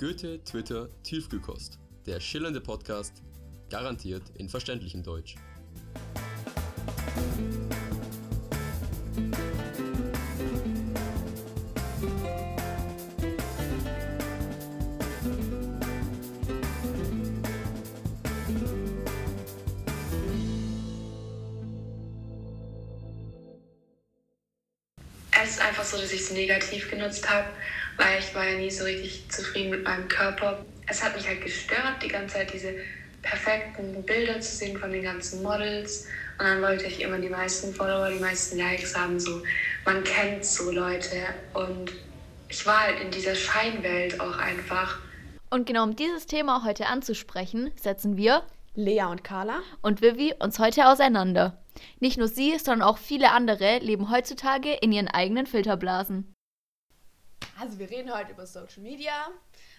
Goethe, Twitter, Tiefkühlkost. Der schillernde Podcast, garantiert in verständlichem Deutsch. Es ist einfach so, dass ich es negativ genutzt habe, weil ich war ja nie so richtig zufrieden mit meinem Körper. Es hat mich halt gestört, die ganze Zeit diese perfekten Bilder zu sehen von den ganzen Models. Und dann wollte ich immer die meisten Follower, die meisten Likes haben. So, man kennt so Leute. Und ich war halt in dieser Scheinwelt auch einfach. Und genau um dieses Thema heute anzusprechen, setzen wir Lea und Carla. und Vivi uns heute auseinander. Nicht nur sie, sondern auch viele andere leben heutzutage in ihren eigenen Filterblasen. Also wir reden heute über Social Media,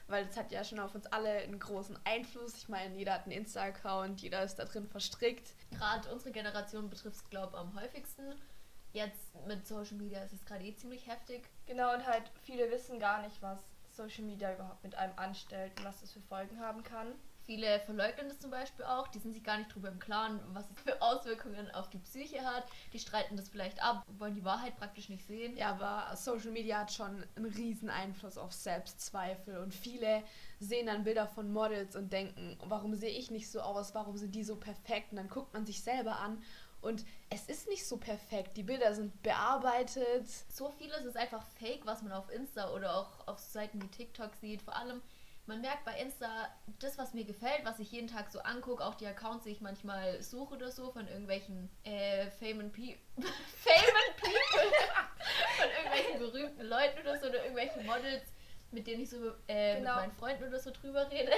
weil das hat ja schon auf uns alle einen großen Einfluss. Ich meine, jeder hat einen Insta-Account, jeder ist da drin verstrickt. Gerade unsere Generation betrifft es, glaube ich, am häufigsten. Jetzt mit Social Media ist es gerade eh ziemlich heftig. Genau, und halt viele wissen gar nicht, was Social Media überhaupt mit einem anstellt und was das für Folgen haben kann. Viele verleugnen das zum Beispiel auch, die sind sich gar nicht darüber im Klaren, was es für Auswirkungen auf die Psyche hat. Die streiten das vielleicht ab, wollen die Wahrheit praktisch nicht sehen. Ja, aber Social Media hat schon einen riesen Einfluss auf Selbstzweifel und viele sehen dann Bilder von Models und denken, warum sehe ich nicht so aus, warum sind die so perfekt? Und dann guckt man sich selber an und es ist nicht so perfekt. Die Bilder sind bearbeitet. So vieles ist einfach fake, was man auf Insta oder auch auf Seiten wie TikTok sieht. Vor allem, man merkt bei Insta, das, was mir gefällt, was ich jeden Tag so angucke, auch die Accounts, die ich manchmal suche oder so, von irgendwelchen äh, famous, Pe famous People, von irgendwelchen berühmten Leuten oder so, oder irgendwelchen Models, mit denen ich so äh, Genau. mit meinen Freunden oder so drüber rede.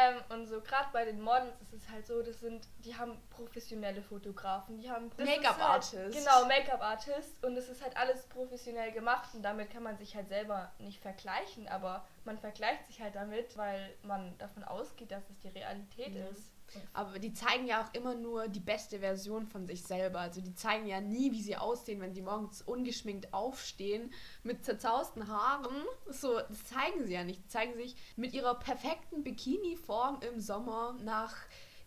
Ähm, und so gerade bei den Models ist es halt so, das sind, die haben professionelle Fotografen, die haben das ist Make-up-Artist. Halt, genau, Make-up-Artist und es ist halt alles professionell gemacht und damit kann man sich halt selber nicht vergleichen, aber man vergleicht sich halt damit, weil man davon ausgeht, dass es die Realität Mhm. ist. Aber die zeigen ja auch immer nur die beste Version von sich selber. Also die zeigen ja nie, wie sie aussehen, wenn sie morgens ungeschminkt aufstehen, mit zerzausten Haaren. So, das zeigen sie ja nicht. Die zeigen sich mit ihrer perfekten Bikini-Form im Sommer nach,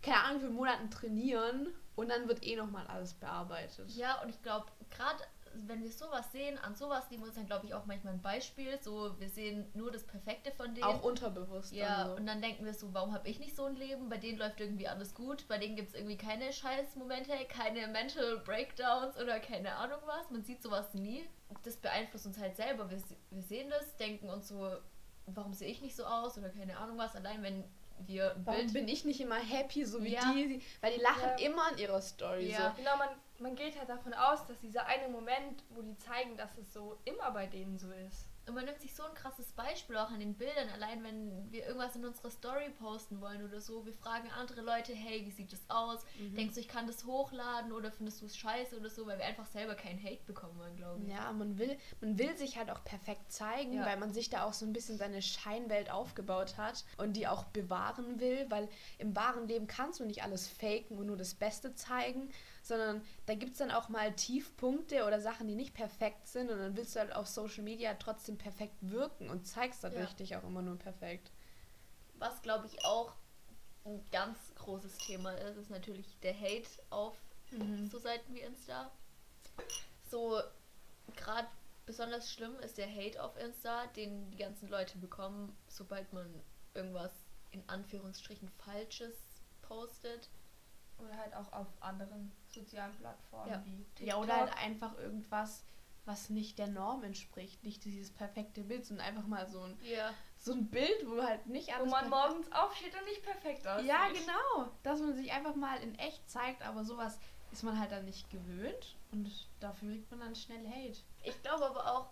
keine Ahnung, wie Monaten trainieren. Und dann wird eh nochmal alles bearbeitet. Ja, und ich glaube, gerade wenn wir sowas sehen, an sowas nehmen wir uns dann, glaube ich, auch manchmal ein Beispiel. So, wir sehen nur das Perfekte von denen. Auch unterbewusst. Ja, dann so. und dann denken wir so, warum habe ich nicht so ein Leben? Bei denen läuft irgendwie alles gut, bei denen gibt es irgendwie keine Scheißmomente, keine Mental Breakdowns oder keine Ahnung was. Man sieht sowas nie. Das beeinflusst uns halt selber. Wir, wir sehen das, denken uns so, warum sehe ich nicht so aus oder keine Ahnung was. Allein wenn wir Warum Bild. bin ich nicht immer happy, so wie Ja. die? Weil die lachen Ja. immer in ihrer Story. Ja. Genau, man, man geht halt davon aus, dass dieser eine Moment, wo die zeigen, dass es so immer bei denen so ist. Und man nimmt sich so ein krasses Beispiel auch an den Bildern, allein wenn wir irgendwas in unserer Story posten wollen oder so. Wir fragen andere Leute, hey, wie sieht das aus? Mhm. Denkst du, ich kann das hochladen oder findest du es scheiße oder so, weil wir einfach selber keinen Hate bekommen wollen, glaube ich. Ja, man will, man will sich halt auch perfekt zeigen, Ja. weil man sich da auch so ein bisschen seine Scheinwelt aufgebaut hat und die auch bewahren will, weil im wahren Leben kannst du nicht alles faken und nur das Beste zeigen, sondern da gibt es dann auch mal Tiefpunkte oder Sachen, die nicht perfekt sind und dann willst du halt auf Social Media trotzdem perfekt wirken und zeigst dadurch Ja. dich auch immer nur perfekt. Was, glaube ich, auch ein ganz großes Thema ist, ist natürlich der Hate auf so Seiten wie Insta. So, gerade besonders schlimm ist der Hate auf Insta, den die ganzen Leute bekommen, sobald man irgendwas in Anführungsstrichen Falsches postet. Oder halt auch auf anderen sozialen Plattformen Ja. wie TikTok. Ja, oder halt einfach irgendwas, was nicht der Norm entspricht, nicht dieses perfekte Bild, sondern einfach mal so ein Ja. so ein Bild, wo halt nicht wo alles man perfekt- morgens aufsteht und nicht perfekt aussieht. Ja, genau. Dass man sich einfach mal in echt zeigt, aber sowas ist man halt dann nicht gewöhnt und dafür kriegt man dann schnell Hate. Ich glaube aber auch,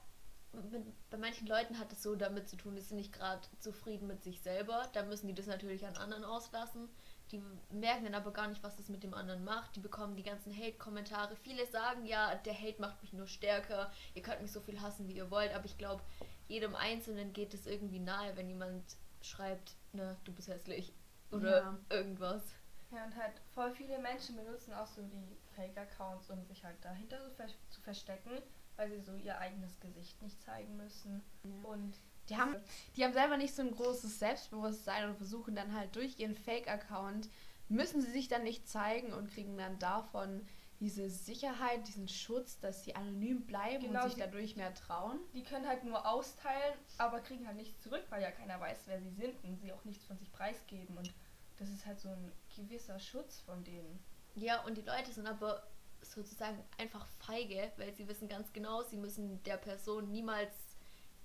bei manchen Leuten hat es so damit zu tun, die sind nicht gerade zufrieden mit sich selber. Da müssen die das natürlich an anderen auslassen. Die merken dann aber gar nicht, was das mit dem anderen macht. Die bekommen die ganzen Hate-Kommentare. Viele sagen, ja, der Hate macht mich nur stärker. Ihr könnt mich so viel hassen, wie ihr wollt. Aber ich glaube, jedem Einzelnen geht es irgendwie nahe, wenn jemand schreibt, na, du bist hässlich. Oder Ja. irgendwas. Ja, und halt voll viele Menschen benutzen auch so die Fake-Accounts, um sich halt dahinter so ver zu verstecken, weil sie so ihr eigenes Gesicht nicht zeigen müssen. Ja. Und Die haben, die haben selber nicht so ein großes Selbstbewusstsein und versuchen dann halt durch ihren Fake-Account, müssen sie sich dann nicht zeigen und kriegen dann davon diese Sicherheit, diesen Schutz, dass sie anonym bleiben Genau, und sich sie- dadurch mehr trauen. Die können halt nur austeilen, aber kriegen halt nichts zurück, weil ja keiner weiß, wer sie sind und sie auch nichts von sich preisgeben. Und das ist halt so ein gewisser Schutz von denen. Ja, und die Leute sind aber sozusagen einfach feige, weil sie wissen ganz genau, sie müssen der Person niemals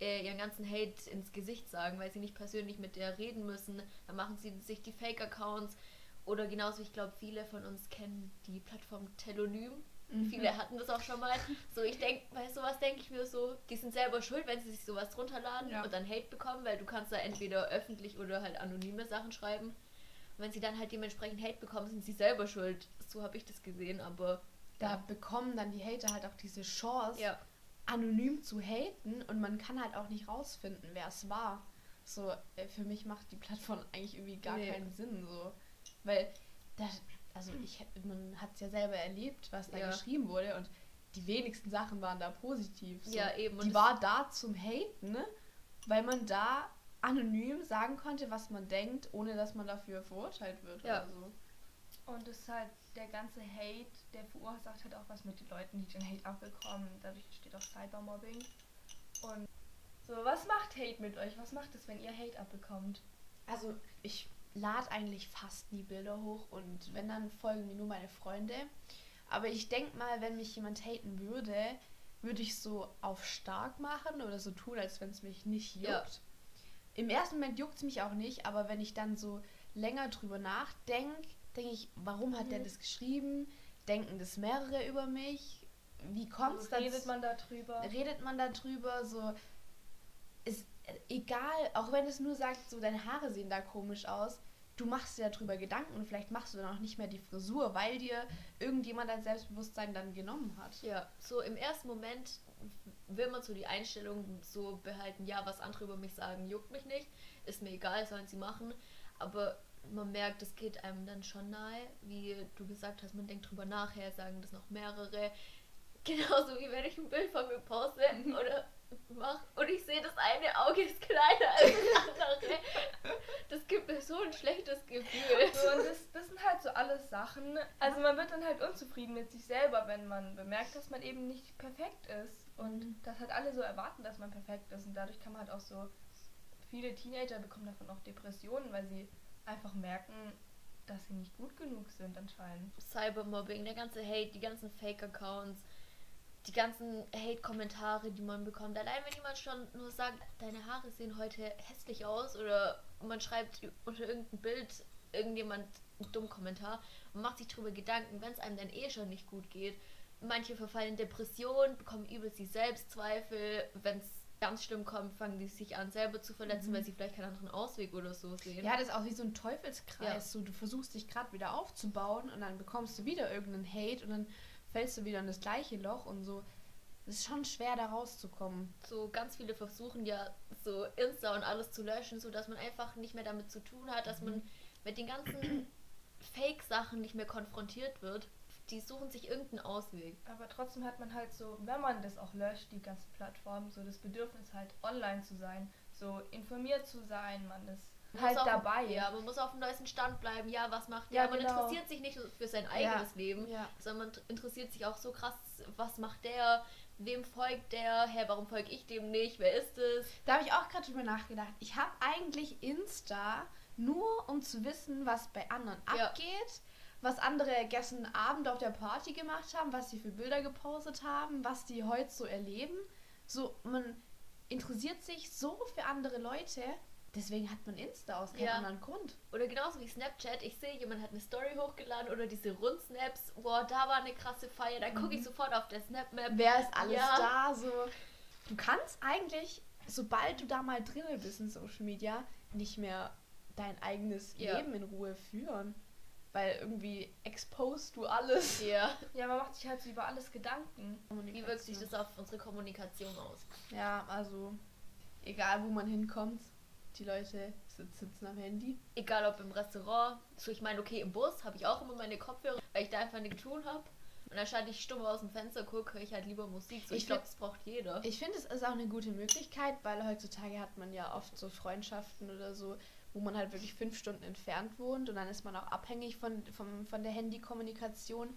äh, ihren ganzen Hate ins Gesicht sagen, weil sie nicht persönlich mit der reden müssen. Dann machen sie sich die Fake-Accounts. Oder genauso, ich glaube, viele von uns kennen die Plattform Telonym. Viele hatten das auch schon mal. So, ich denke, bei sowas denke ich mir so, die sind selber schuld, wenn sie sich sowas runterladen Ja. und dann Hate bekommen, weil du kannst da entweder öffentlich oder halt anonyme Sachen schreiben. Und wenn sie dann halt dementsprechend Hate bekommen, sind sie selber schuld. So habe ich das gesehen, aber Da bekommen dann die Hater halt auch diese Chance, ja. Anonym zu haten und man kann halt auch nicht rausfinden, wer es war. So, äh, für mich macht die Plattform eigentlich irgendwie gar Nee. keinen Sinn, so. Weil, da, also ich, man hat es ja selber erlebt, was da Ja. geschrieben wurde und die wenigsten Sachen waren da positiv. So. Ja, eben. Und Die war da zum Haten, ne? weil man da anonym sagen konnte, was man denkt, ohne dass man dafür verurteilt wird Ja. oder so. Und es ist halt der ganze Hate, der verursacht halt auch was mit den Leuten, die den Hate abbekommen. Dadurch entsteht auch Cybermobbing. Und so, was macht Hate mit euch? Was macht es, wenn ihr Hate abbekommt? Also ich lade eigentlich fast nie Bilder hoch und wenn, dann folgen mir nur meine Freunde. Aber ich denke mal, wenn mich jemand haten würde, würde ich so auf stark machen oder so tun, als wenn es mich nicht juckt. Ja. Im ersten Moment juckt es mich auch nicht, aber wenn ich dann so länger drüber nachdenke, denke ich, warum hat der Mhm. das geschrieben? Denken das mehrere über mich? Wie kommt es So redet man darüber? redet man darüber, so ist egal, auch wenn es nur sagt, so deine Haare sehen da komisch aus, du machst dir darüber Gedanken und vielleicht machst du dann auch nicht mehr die Frisur, weil dir irgendjemand dein Selbstbewusstsein dann genommen hat. Ja, so im ersten Moment will man so die Einstellung so behalten, ja, was andere über mich sagen, juckt mich nicht, ist mir egal, sollen sie machen. Aber man merkt, es geht einem dann schon nahe, wie du gesagt hast, man denkt drüber nachher, sagen das noch mehrere. Genauso wie wenn ich ein Bild von mir poste oder mach und ich sehe, das eine Auge ist kleiner als das andere. Das gibt mir so ein schlechtes Gefühl. So, und das, das sind halt so alles Sachen. Also man wird dann halt unzufrieden mit sich selber, wenn man bemerkt, dass man eben nicht perfekt ist. Und dass halt alle so erwarten, dass man perfekt ist. Und dadurch kann man halt auch so, viele Teenager bekommen davon auch Depressionen, weil sie einfach merken, dass sie nicht gut genug sind anscheinend. Cybermobbing, der ganze Hate, die ganzen Fake-Accounts, die ganzen Hate-Kommentare, die man bekommt. Allein wenn jemand schon nur sagt, deine Haare sehen heute hässlich aus oder man schreibt unter irgendein Bild irgendjemand einen dummen Kommentar und macht sich darüber Gedanken, wenn es einem dann eh schon nicht gut geht. Manche verfallen in Depressionen, bekommen übelst die Selbstzweifel. Wenn es ganz schlimm kommt, fangen die sich an selber zu verletzen, weil sie vielleicht keinen anderen Ausweg oder so sehen. Ja, das ist auch wie so ein Teufelskreis. Ja. So, du versuchst dich gerade wieder aufzubauen und dann bekommst du wieder irgendeinen Hate und dann fällst du wieder in das gleiche Loch und so. Es ist schon schwer, da rauszukommen. so ganz viele versuchen ja so Insta und alles zu löschen, so dass man einfach nicht mehr damit zu tun hat, dass man mit den ganzen Fake-Sachen nicht mehr konfrontiert wird. Die suchen sich irgendeinen Ausweg. Aber trotzdem hat man halt so, wenn man das auch löscht, die ganzen Plattformen, so das Bedürfnis halt online zu sein, so informiert zu sein, man ist halt auf, dabei. Ja, man muss auf dem neuesten Stand bleiben. Ja, was macht Ja, der? Man genau. interessiert sich nicht nur für sein eigenes Leben, Ja. sondern man interessiert sich auch so krass, was macht der? Wem folgt der? Hä, warum folge ich dem nicht? Wer ist es? Da habe ich auch gerade drüber nachgedacht. Ich habe eigentlich Insta nur, um zu wissen, was bei anderen Ja. abgeht, was andere gestern Abend auf der Party gemacht haben, was sie für Bilder gepostet haben, was die heute so erleben. So, man interessiert sich so für andere Leute. Deswegen hat man Insta aus keinem Ja. anderen Grund. Oder genauso wie Snapchat, ich sehe, jemand hat eine Story hochgeladen oder diese Rundsnaps, boah, da war eine krasse Feier, dann gucke ich sofort auf der Snapmap. Wer ist alles Ja. da? So, du kannst eigentlich, sobald du da mal drin bist in Social Media, nicht mehr dein eigenes Ja. Leben in Ruhe führen. Weil irgendwie exposed du alles. Ja. Ja, man macht sich halt so über alles Gedanken. Wie wirkt sich das auf unsere Kommunikation aus? Ja, also egal wo man hinkommt, die Leute sit- sitzen am Handy. Egal ob im Restaurant, so ich meine, okay, im Bus habe ich auch immer meine Kopfhörer, weil ich da einfach nichts tun habe. Und anstatt ich stumm aus dem Fenster gucke, höre ich halt lieber Musik. So, Ich ich glaube, das braucht jeder. Ich finde, es ist auch eine gute Möglichkeit, weil heutzutage hat man ja oft so Freundschaften oder so, wo man halt wirklich fünf Stunden entfernt wohnt und dann ist man auch abhängig von, vom, von der Handykommunikation.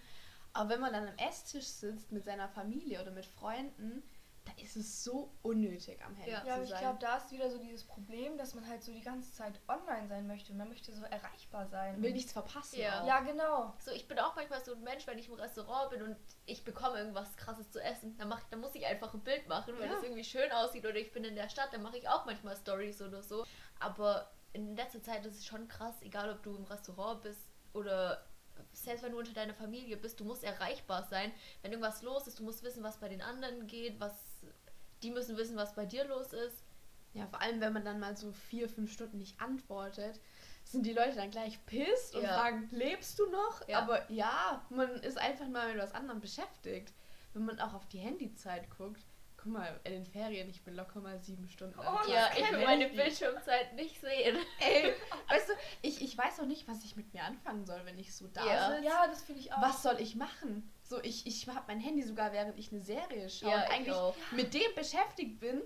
Aber wenn man dann am Esstisch sitzt mit seiner Familie oder mit Freunden, da ist es so unnötig am Handy Ja. zu Ja, aber ich sein. glaube, da ist wieder so dieses Problem, dass man halt so die ganze Zeit online sein möchte. Man möchte so erreichbar sein. Man will nichts verpassen. Ja. Ja, genau. So, ich bin auch manchmal so ein Mensch, wenn ich im Restaurant bin und ich bekomme irgendwas krasses zu essen, dann, mach, dann muss ich einfach ein Bild machen, wenn Ja. es irgendwie schön aussieht oder ich bin in der Stadt, dann mache ich auch manchmal Stories oder so. Aber in letzter Zeit ist es schon krass, egal ob du im Restaurant bist oder selbst wenn du unter deiner Familie bist, du musst erreichbar sein. Wenn irgendwas los ist, du musst wissen, was bei den anderen geht, was die müssen wissen, was bei dir los ist. Ja, vor allem, wenn man dann mal so vier, fünf Stunden nicht antwortet, sind die Leute dann gleich pisst und Ja. fragen, lebst du noch? Ja. Aber ja, man ist einfach mal mit was anderem beschäftigt. Wenn man auch auf die Handyzeit guckt, guck mal, in den Ferien, ich bin locker mal sieben Stunden. Oh, Ja, ich will meine. Bildschirmzeit nicht sehen. Ey, weißt du, ich, ich weiß auch nicht, was ich mit mir anfangen soll, wenn ich so da Ja. sitze. Ja, das finde ich auch. Was soll ich machen? So, ich, ich habe mein Handy sogar, während ich eine Serie schaue. Ja, und ich eigentlich auch. mit dem beschäftigt bin,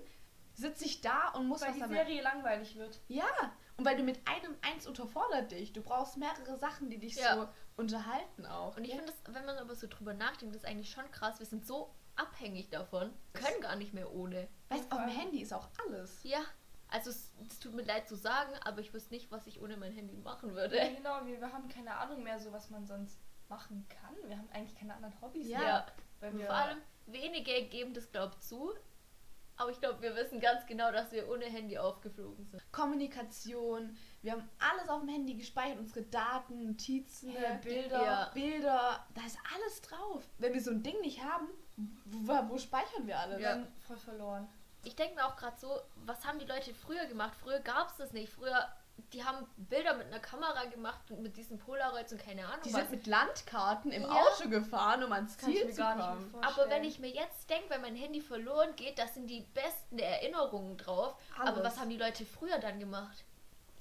sitze ich da und muss Weil was die damit Serie langweilig wird. ja, und weil du mit einem eins unterfordert dich. Du brauchst mehrere Sachen, die dich Ja. so unterhalten auch. Und ich ja. finde das, wenn man aber so drüber nachdenkt, ist eigentlich schon krass. Wir sind so abhängig davon. Können gar nicht mehr ohne. Weißt auf dem Handy ist auch alles. Ja. Also es, es tut mir leid zu sagen, aber ich wüsste nicht, was ich ohne mein Handy machen Ja, würde. genau, wir, wir haben keine Ahnung mehr, so was man sonst machen kann. Wir haben eigentlich keine anderen Hobbys Ja. mehr. Weil wir, vor allem, wenige geben das, glaub zu. Aber ich glaube, wir wissen ganz genau, dass wir ohne Handy aufgeflogen sind. Kommunikation, wir haben alles auf dem Handy gespeichert, unsere Daten, Notizen, Ja, Bilder. Ja. Bilder, da ist alles drauf. Wenn wir so ein Ding nicht haben, wo, wo speichern wir alles? wir sind voll verloren. Ich denke mir auch gerade so, was haben die Leute früher gemacht? Früher gab es das nicht. Früher, die haben Bilder mit einer Kamera gemacht und mit diesen Polaroids und keine Ahnung Die was. sind mit Landkarten im Ja. Auto gefahren, um ans kann ich Ziel mir zu gar nicht kommen. Aber wenn ich mir jetzt denke, wenn mein Handy verloren geht, das sind die besten Erinnerungen drauf. Aber Alles. was haben die Leute früher dann gemacht?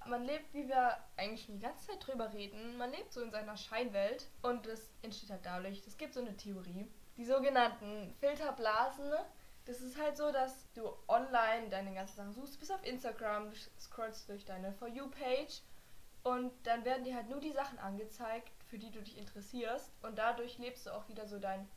Man lebt, wie wir eigentlich schon die ganze Zeit drüber reden, man lebt so in seiner Scheinwelt und das entsteht halt dadurch, es gibt so eine Theorie, die sogenannten Filterblasen. Das ist halt so, dass du online deine ganzen Sachen suchst, bis auf Instagram, scrollst durch deine For You-Page und dann werden dir halt nur die Sachen angezeigt, für die du dich interessierst und dadurch lebst du auch wieder so dein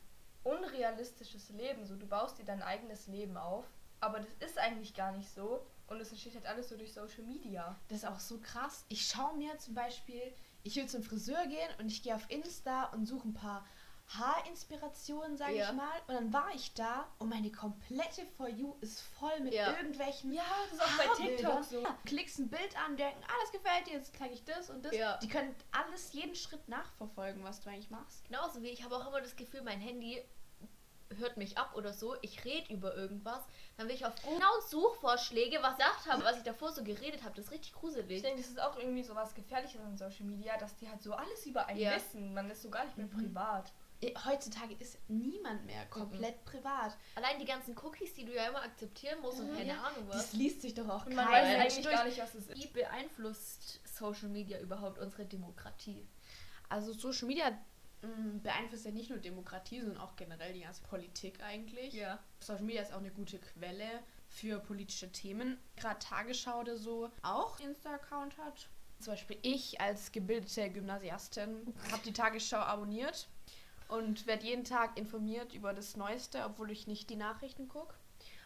unrealistisches Leben. So, du baust dir dein eigenes Leben auf, aber das ist eigentlich gar nicht so und es entsteht halt alles so durch Social Media. Das ist auch so krass. Ich schaue mir zum Beispiel, ich will zum Friseur gehen und ich gehe auf Insta und suche ein paar Haarinspirationen, sage Ja. ich mal. Und dann war ich da und meine komplette For You ist voll mit Ja. irgendwelchen Ja, das ist auch bei. TikTok so. Ja, klickst ein Bild an, denken, ah, das gefällt dir, jetzt zeige ich das und das. Ja. Die können alles, jeden Schritt nachverfolgen, was du eigentlich machst. Genauso wie ich habe auch immer das Gefühl, mein Handy hört mich ab oder so. Ich rede über irgendwas. Dann will ich auf genau Suchvorschläge, was ich gesagt habe, was ich davor so geredet habe. Das ist richtig Ich gruselig. denke, das ist auch irgendwie so was Gefährliches an Social Media, dass die halt so alles über einen Ja. wissen. Man ist so gar nicht mehr Mhm. privat. Heutzutage ist niemand mehr komplett privat. Allein die ganzen Cookies, die du ja immer akzeptieren musst und keine Ahnung Das was. liest sich doch auch Und man weiß eigentlich durch. gar nicht, was es ist. Wie beeinflusst Social Media überhaupt unsere Demokratie? Also Social Media mh, beeinflusst ja nicht nur Demokratie, sondern auch generell die ganze Politik eigentlich. Ja. Social Media ist auch eine gute Quelle für politische Themen. Gerade Tagesschau oder so auch Insta-Account hat. Zum Beispiel ich als gebildete Gymnasiastin habe die Tagesschau abonniert und werde jeden Tag informiert über das Neueste, obwohl ich nicht die Nachrichten gucke.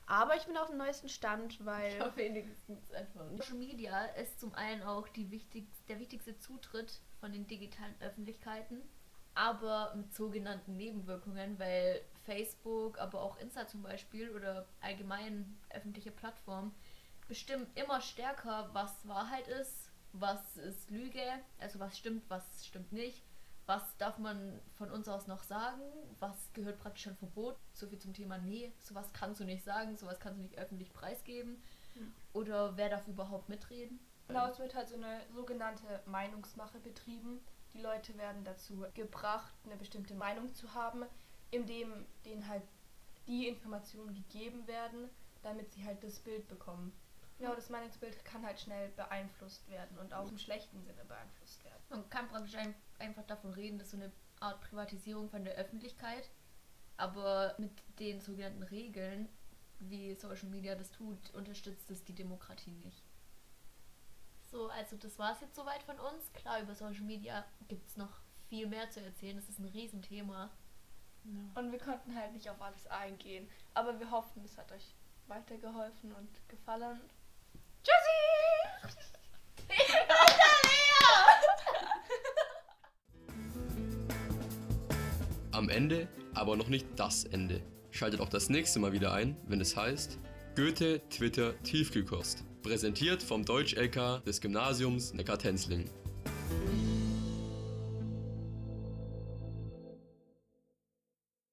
Aber ich bin auf dem neuesten Stand, weil Ja, wenigstens einfach. Social Media ist zum einen auch die wichtigst, der wichtigste Zutritt von den digitalen Öffentlichkeiten, aber mit sogenannten Nebenwirkungen, weil Facebook, aber auch Insta zum Beispiel oder allgemein öffentliche Plattformen bestimmen immer stärker, was Wahrheit ist, was ist Lüge, also was stimmt, was stimmt nicht. Was darf man von uns aus noch sagen? Was gehört praktisch schon Verbot? So viel zum Thema, nee, sowas kannst du nicht sagen, sowas kannst du nicht öffentlich preisgeben. Oder wer darf überhaupt mitreden? Genau, es wird halt so eine sogenannte Meinungsmache betrieben. Die Leute werden dazu gebracht, eine bestimmte Meinung zu haben, indem denen halt die Informationen gegeben werden, damit sie halt das Bild bekommen. Genau, das Meinungsbild kann halt schnell beeinflusst werden und auch im schlechten Sinne beeinflusst werden. Man kann praktisch ein, einfach davon reden, dass so eine Art Privatisierung von der Öffentlichkeit, aber mit den sogenannten Regeln, wie Social Media das tut, unterstützt es die Demokratie nicht. So, also das war es jetzt soweit von uns. Klar, über Social Media gibt es noch viel mehr zu erzählen. Das ist ein Riesenthema. Und wir konnten halt nicht auf alles eingehen. Aber wir hoffen, es hat euch weitergeholfen und gefallen. Am Ende, aber noch nicht das Ende. Schaltet auch das nächste Mal wieder ein, wenn es heißt Goethe Twitter Tiefkühlkost. Präsentiert vom Deutsch-LK des Gymnasiums Neckar-Tenzlingen.